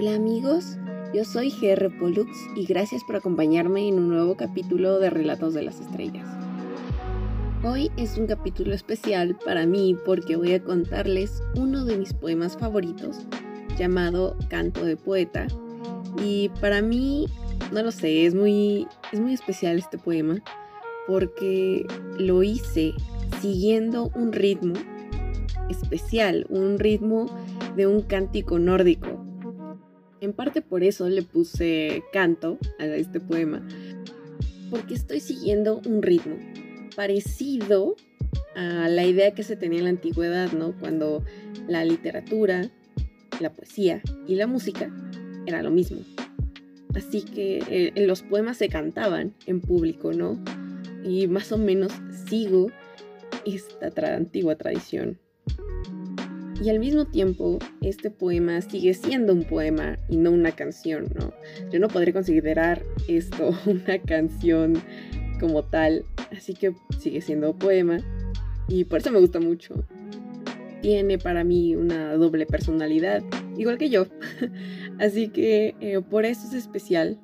Hola amigos, yo soy GR Pollux y gracias por acompañarme en un nuevo capítulo de Relatos de las Estrellas. Hoy es un capítulo especial para mí porque voy a contarles uno de mis poemas favoritos llamado Canto de Poeta y para mí, no lo sé, es muy, es muy especial este poema porque lo hice siguiendo un ritmo especial, un ritmo de un cántico nórdico. En parte por eso le puse canto a este poema, porque estoy siguiendo un ritmo parecido a la idea que se tenía en la antigüedad, ¿no? Cuando la literatura, la poesía y la música era lo mismo. Así que eh, los poemas se cantaban en público, ¿no? Y más o menos sigo esta antigua tradición. Y al mismo tiempo, este poema sigue siendo un poema y no una canción, ¿no? Yo no podría considerar esto una canción como tal, así que sigue siendo poema y por eso me gusta mucho. Tiene para mí una doble personalidad, igual que yo. Así que eh, por eso es especial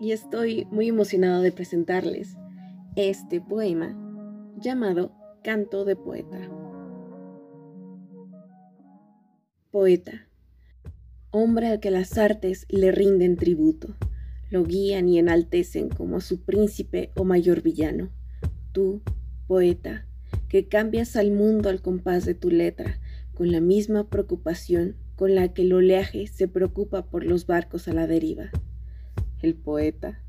y estoy muy emocionado de presentarles este poema llamado Canto de Poeta. Poeta, hombre al que las artes le rinden tributo, lo guían y enaltecen como a su príncipe o mayor villano. Tú, poeta, que cambias al mundo al compás de tu letra, con la misma preocupación con la que el oleaje se preocupa por los barcos a la deriva. El poeta,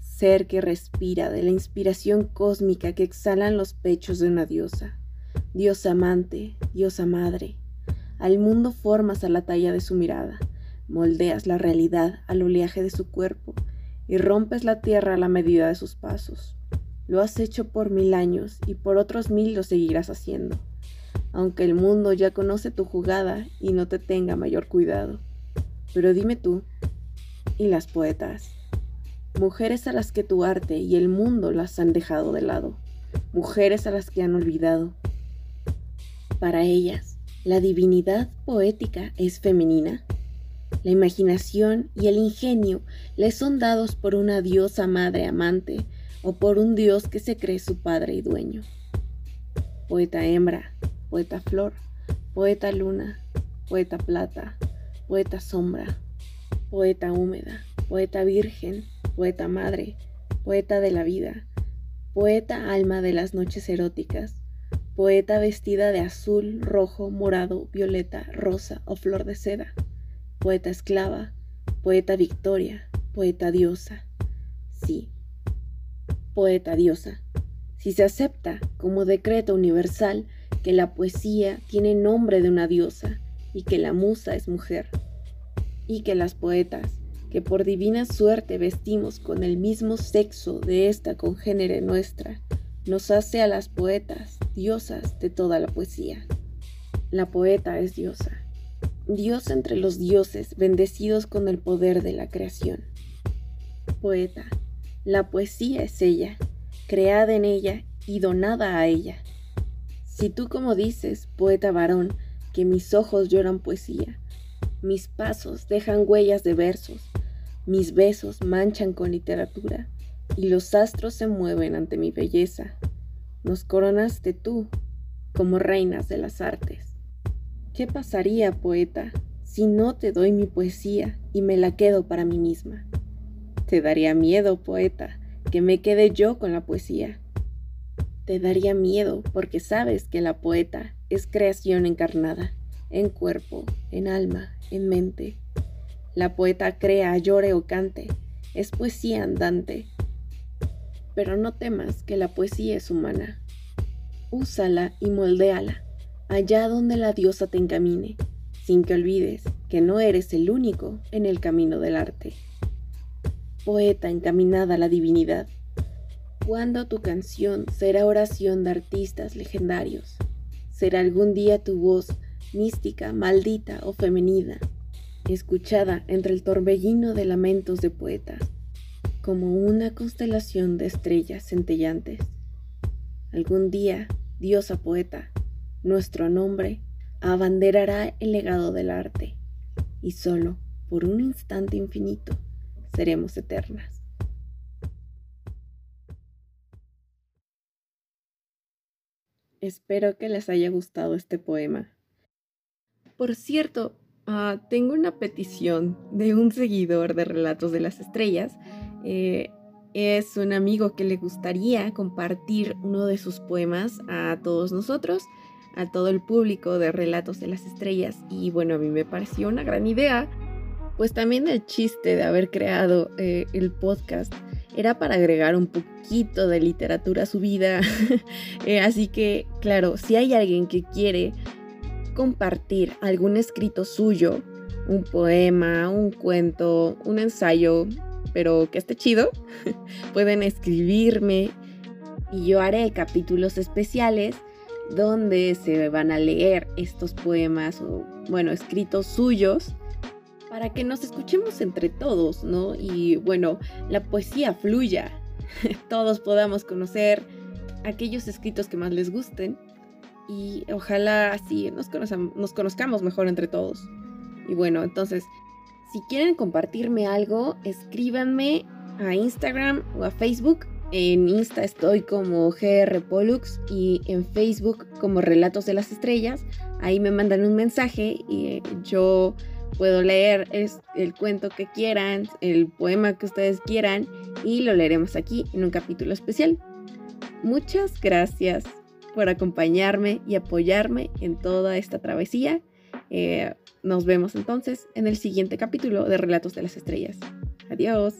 ser que respira de la inspiración cósmica que exhalan los pechos de una diosa, diosa amante, diosa madre, al mundo formas a la talla de su mirada, moldeas la realidad al oleaje de su cuerpo y rompes la tierra a la medida de sus pasos. Lo has hecho por mil años y por otros mil lo seguirás haciendo, aunque el mundo ya conoce tu jugada y no te tenga mayor cuidado. Pero dime tú, ¿y las poetas? Mujeres a las que tu arte y el mundo las han dejado de lado, mujeres a las que han olvidado. Para ellas, la divinidad poética es femenina. La imaginación y el ingenio les son dados por una diosa madre amante o por un dios que se cree su padre y dueño. Poeta hembra, poeta flor, poeta luna, poeta plata, poeta sombra, poeta húmeda, poeta virgen, poeta madre, poeta de la vida, poeta alma de las noches eróticas, poeta vestida de azul, rojo, morado, violeta, rosa o flor de seda, poeta esclava, poeta victoria, poeta diosa. Sí, poeta diosa. Si se acepta como decreto universal que la poesía tiene nombre de una diosa y que la musa es mujer, y que las poetas, que por divina suerte vestimos con el mismo sexo de esta congénere nuestra, nos hace a las poetas diosas de toda la poesía. La poeta es diosa, dios entre los dioses bendecidos con el poder de la creación. Poeta, la poesía es ella, creada en ella y donada a ella. Si tú como dices, poeta varón, que mis ojos lloran poesía, mis pasos dejan huellas de versos, mis besos manchan con literatura, y los astros se mueven ante mi belleza. Nos coronaste tú como reinas de las artes. ¿Qué pasaría, poeta, si no te doy mi poesía y me la quedo para mí misma? Te daría miedo, poeta, que me quede yo con la poesía. Te daría miedo porque sabes que la poeta es creación encarnada, en cuerpo, en alma, en mente. La poeta crea, llore o cante, es poesía andante, pero no temas que la poesía es humana. Úsala y moldéala allá donde la diosa te encamine, sin que olvides que no eres el único en el camino del arte. Poeta encaminada a la divinidad, ¿cuándo tu canción será oración de artistas legendarios? ¿Será algún día tu voz mística, maldita o femenina, escuchada entre el torbellino de lamentos de poetas? Como una constelación de estrellas centellantes. Algún día, diosa poeta, nuestro nombre abanderará el legado del arte, y solo por un instante infinito, seremos eternas. Espero que les haya gustado este poema. Por cierto, ah, tengo una petición de un seguidor de Relatos de las Estrellas. Eh, es un amigo que le gustaría compartir uno de sus poemas a todos nosotros, a todo el público de Relatos de las Estrellas. Y bueno, a mí me pareció una gran idea, pues también el chiste de haber creado eh, el podcast era para agregar un poquito de literatura a su vida. Eh, así que, claro, si hay alguien que quiere compartir algún escrito suyo, un poema, un cuento, un ensayo, pero que esté chido, pueden escribirme y yo haré capítulos especiales donde se van a leer estos poemas o, bueno, escritos suyos para que nos escuchemos entre todos, ¿no? Y bueno, la poesía fluya, todos podamos conocer aquellos escritos que más les gusten y ojalá así nos, nos conozcamos mejor entre todos. Y bueno, entonces, si quieren compartirme algo, escríbanme a Instagram o a Facebook. En Insta estoy como GR Pollux y en Facebook como Relatos de las Estrellas. Ahí me mandan un mensaje y yo puedo leer el cuento que quieran, el poema que ustedes quieran y lo leeremos aquí en un capítulo especial. Muchas gracias por acompañarme y apoyarme en toda esta travesía. Eh, nos vemos entonces en el siguiente capítulo de Relatos de las Estrellas. Adiós.